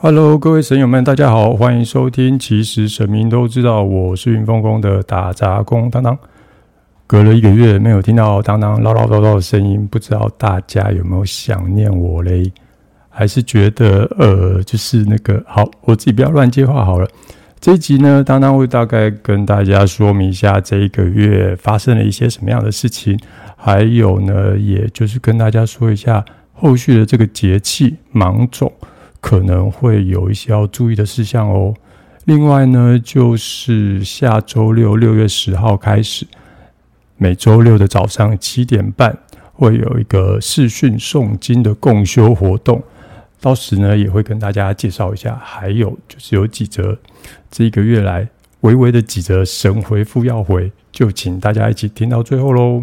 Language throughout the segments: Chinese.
Hello，各位神友们，大家好，欢迎收听。其实神明都知道，我是云峰宫的打杂工当当。隔了一个月没有听到当当唠唠叨叨的声音，不知道大家有没有想念我嘞？还是觉得呃，就是那个好，我自己不要乱接话好了。这一集呢，当当会大概跟大家说明一下这一个月发生了一些什么样的事情，还有呢，也就是跟大家说一下后续的这个节气芒种。可能会有一些要注意的事项哦。另外呢，就是下周六六月十号开始，每周六的早上七点半会有一个视讯诵经的共修活动，到时呢也会跟大家介绍一下。还有就是有几则这一个月来微微的几则神回复要回，就请大家一起听到最后喽。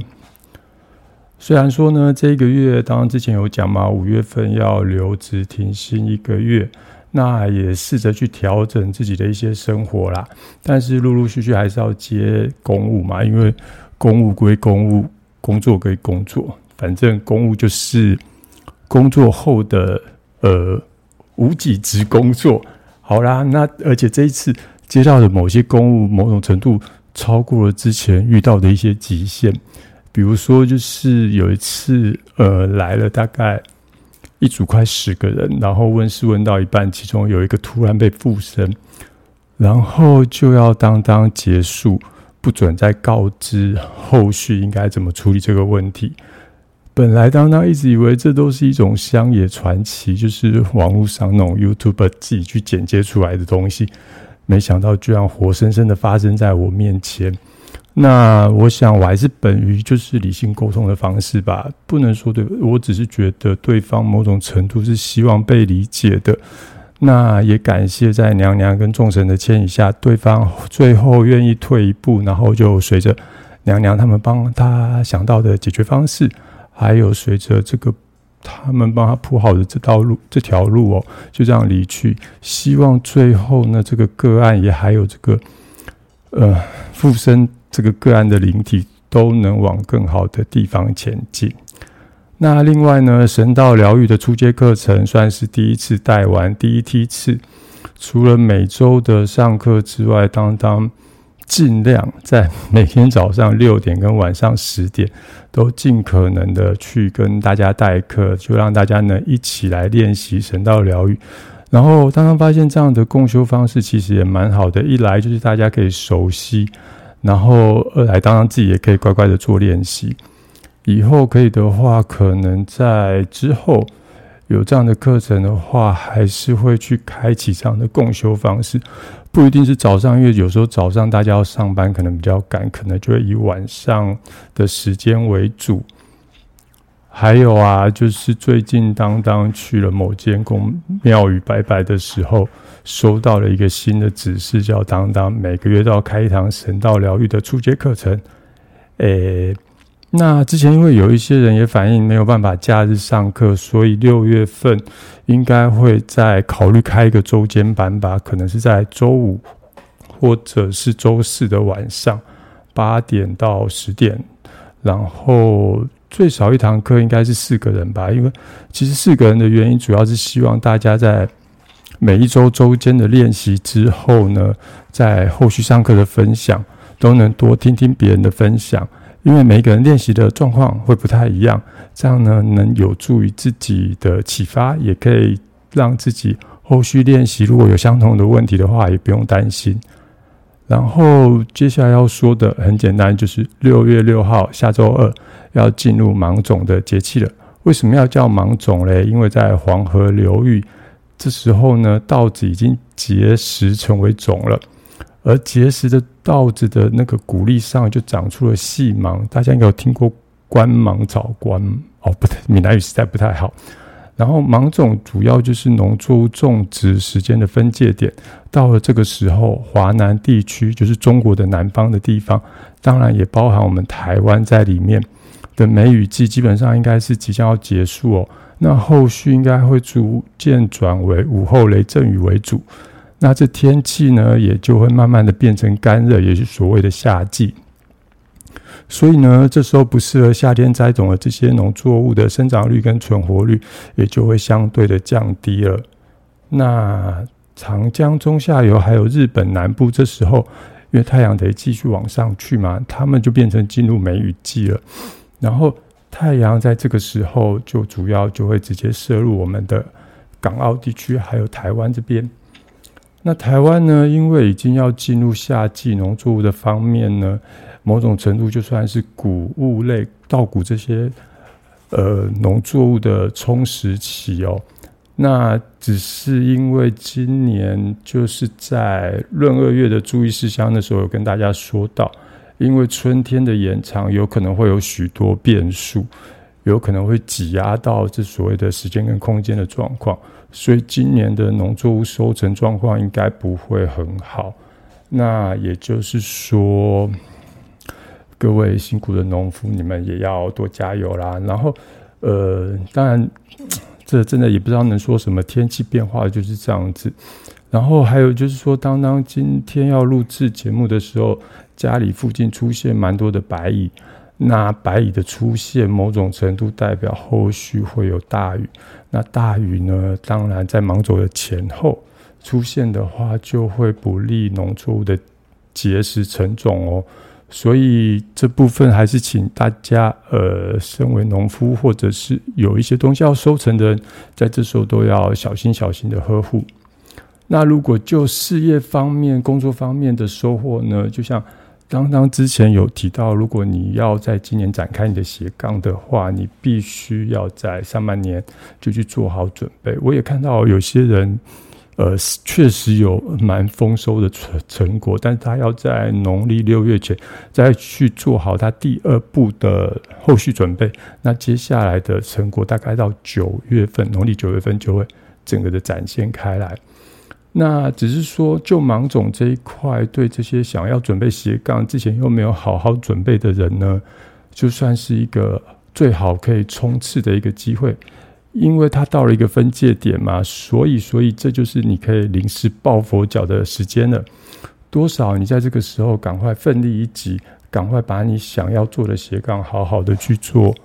虽然说呢，这个月当然之前有讲嘛，五月份要留职停薪一个月，那也试着去调整自己的一些生活啦。但是陆陆续续还是要接公务嘛，因为公务归公务，工作归工作，反正公务就是工作后的呃无给职工作。好啦，那而且这一次接到的某些公务，某种程度超过了之前遇到的一些极限。比如说，就是有一次，呃，来了大概一组快十个人，然后问事问到一半，其中有一个突然被附身，然后就要当当结束，不准再告知后续应该怎么处理这个问题。本来当当一直以为这都是一种乡野传奇，就是网络上那种 YouTube 自己去剪接出来的东西，没想到居然活生生的发生在我面前。那我想，我还是本于就是理性沟通的方式吧，不能说对，我只是觉得对方某种程度是希望被理解的。那也感谢在娘娘跟众神的牵引下，对方最后愿意退一步，然后就随着娘娘他们帮他想到的解决方式，还有随着这个他们帮他铺好的这道路这条路哦，就这样离去。希望最后呢，这个个案也还有这个呃附身。这个个案的灵体都能往更好的地方前进。那另外呢，神道疗愈的初阶课程算是第一次带完第一梯次。除了每周的上课之外，当当尽量在每天早上六点跟晚上十点都尽可能的去跟大家代课，就让大家呢一起来练习神道疗愈。然后当当发现这样的共修方式其实也蛮好的，一来就是大家可以熟悉。然后二来，当然自己也可以乖乖的做练习。以后可以的话，可能在之后有这样的课程的话，还是会去开启这样的共修方式。不一定是早上，因为有时候早上大家要上班，可能比较赶，可能就会以晚上的时间为主。还有啊，就是最近当当去了某间公庙宇拜拜的时候。收到了一个新的指示，叫当当每个月都要开一堂神道疗愈的初阶课程。诶，那之前因为有一些人也反映没有办法假日上课，所以六月份应该会再考虑开一个周间班吧，可能是在周五或者是周四的晚上八点到十点，然后最少一堂课应该是四个人吧，因为其实四个人的原因主要是希望大家在。每一周周间的练习之后呢，在后续上课的分享都能多听听别人的分享，因为每个人练习的状况会不太一样，这样呢能有助于自己的启发，也可以让自己后续练习如果有相同的问题的话，也不用担心。然后接下来要说的很简单，就是六月六号下周二要进入芒种的节气了。为什么要叫芒种嘞？因为在黄河流域。这时候呢，稻子已经结实成为种了，而结实的稻子的那个谷粒上就长出了细芒。大家应该有听过“关芒早关”哦，不对，闽南语实在不太好。然后芒种主要就是农作物种植时间的分界点。到了这个时候，华南地区就是中国的南方的地方，当然也包含我们台湾在里面的梅雨季，基本上应该是即将要结束哦。那后续应该会逐渐转为午后雷阵雨为主，那这天气呢也就会慢慢的变成干热，也是所谓的夏季。所以呢，这时候不适合夏天栽种的这些农作物的生长率跟存活率也就会相对的降低了。那长江中下游还有日本南部，这时候因为太阳得继续往上去嘛，他们就变成进入梅雨季了。然后太阳在这个时候就主要就会直接射入我们的港澳地区，还有台湾这边。那台湾呢？因为已经要进入夏季，农作物的方面呢，某种程度就算是谷物类、稻谷这些，呃，农作物的充实期哦。那只是因为今年就是在闰二月的注意事项的时候，有跟大家说到，因为春天的延长有可能会有许多变数，有可能会挤压到这所谓的时间跟空间的状况。所以今年的农作物收成状况应该不会很好，那也就是说，各位辛苦的农夫，你们也要多加油啦。然后，呃，当然，这真的也不知道能说什么，天气变化就是这样子。然后还有就是说，当当今天要录制节目的时候，家里附近出现蛮多的白蚁。那白蚁的出现，某种程度代表后续会有大雨。那大雨呢，当然在芒种的前后出现的话，就会不利农作物的结实成种哦。所以这部分还是请大家，呃，身为农夫或者是有一些东西要收成的，在这时候都要小心小心的呵护。那如果就事业方面、工作方面的收获呢，就像。刚刚之前有提到，如果你要在今年展开你的斜杠的话，你必须要在上半年就去做好准备。我也看到有些人，呃，确实有蛮丰收的成成果，但是他要在农历六月前再去做好他第二步的后续准备。那接下来的成果大概到九月份，农历九月份就会整个的展现开来。那只是说，就芒种这一块，对这些想要准备斜杠之前又没有好好准备的人呢，就算是一个最好可以冲刺的一个机会，因为它到了一个分界点嘛，所以，所以这就是你可以临时抱佛脚的时间了。多少你在这个时候赶快奋力一击，赶快把你想要做的斜杠好好的去做，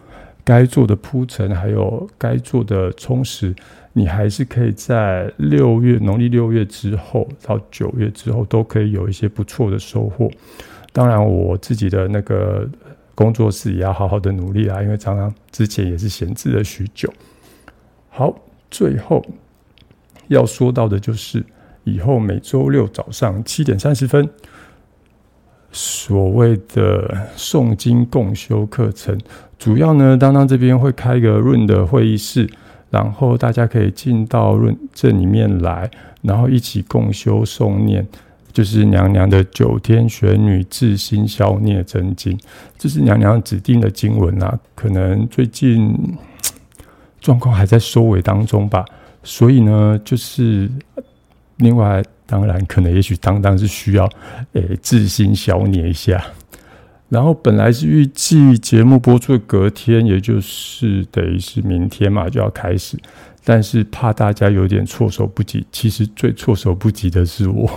该做的铺陈，还有该做的充实。你还是可以在六月农历六月之后到九月之后，都可以有一些不错的收获。当然，我自己的那个工作室也要好好的努力啦，因为常常之前也是闲置了许久。好，最后要说到的就是以后每周六早上七点三十分，所谓的诵经共修课程，主要呢，当当这边会开一个润的会议室。然后大家可以进到论这里面来，然后一起共修诵念，就是娘娘的九天玄女自心消孽真经，这是娘娘指定的经文啊。可能最近状况还在收尾当中吧，所以呢，就是另外当然可能也许当当是需要诶自心消孽一下。然后本来是预计节目播出的隔天，也就是等于是明天嘛就要开始，但是怕大家有点措手不及，其实最措手不及的是我，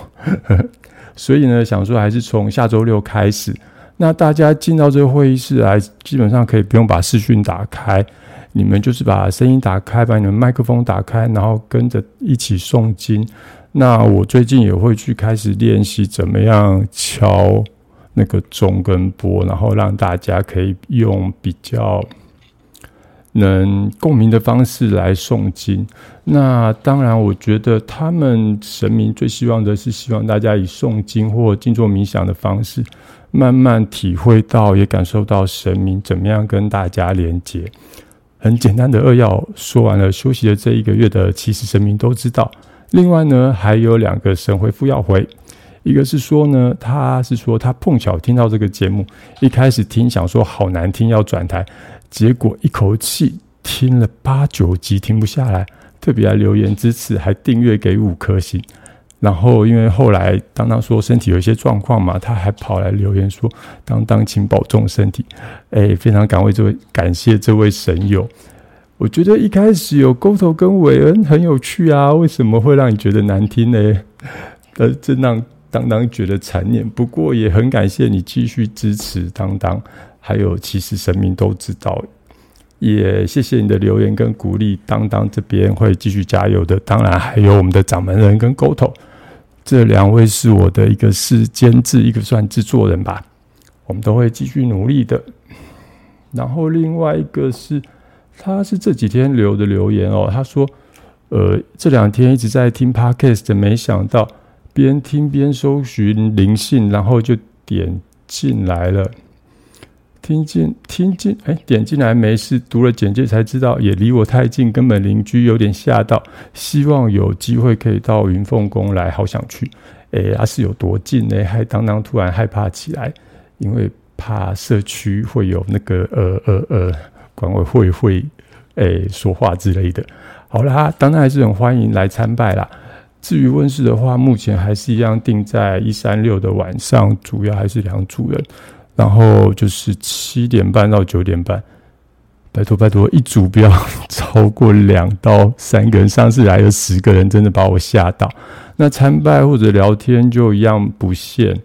所以呢想说还是从下周六开始，那大家进到这个会议室来，基本上可以不用把视讯打开，你们就是把声音打开，把你们麦克风打开，然后跟着一起诵经。那我最近也会去开始练习怎么样敲。那个钟跟波，然后让大家可以用比较能共鸣的方式来诵经。那当然，我觉得他们神明最希望的是希望大家以诵经或静坐冥想的方式，慢慢体会到，也感受到神明怎么样跟大家连接。很简单的扼要说完了，休息的这一个月的，其实神明都知道。另外呢，还有两个神回复要回。一个是说呢，他是说他碰巧听到这个节目，一开始听想说好难听要转台，结果一口气听了八九集停不下来，特别来留言支持，还订阅给五颗星。然后因为后来当当说身体有一些状况嘛，他还跑来留言说当当请保重身体。哎，非常感为这位感谢这位神友。我觉得一开始有沟头跟韦恩很有趣啊，为什么会让你觉得难听呢？呃，这让。当当觉得残念，不过也很感谢你继续支持当当。还有，其实神明都知道，也谢谢你的留言跟鼓励，当当这边会继续加油的。当然还有我们的掌门人跟沟头，这两位是我的一个是监制，一个算制作人吧。我们都会继续努力的。然后另外一个是，他是这几天留的留言哦，他说，呃，这两天一直在听 podcast，没想到边听边搜寻灵性，然后就点进来了。听进听进，哎，点进来没事。读了简介才知道，也离我太近，根本邻居有点吓到。希望有机会可以到云凤宫来，好想去。哎，啊是有多近呢？还当当突然害怕起来，因为怕社区会有那个呃呃呃管委会会哎说话之类的。好啦，当然还是很欢迎来参拜啦。至于温室的话，目前还是一样定在一三六的晚上，主要还是两组人。然后就是七点半到九点半，拜托拜托，一组不要超过两到三个人。上次来了十个人，真的把我吓到。那参拜或者聊天就一样不限。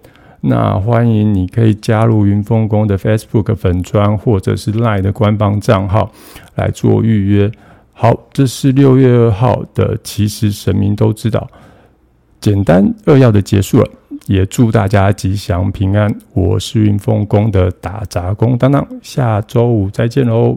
那欢迎你可以加入云峰宫的 Facebook 粉砖或者是 Line 的官方账号来做预约。好，这是六月二号的，其实神明都知道。简单扼要的结束了。也祝大家吉祥平安。我是云凤宫的打杂工当当，下周五再见喽。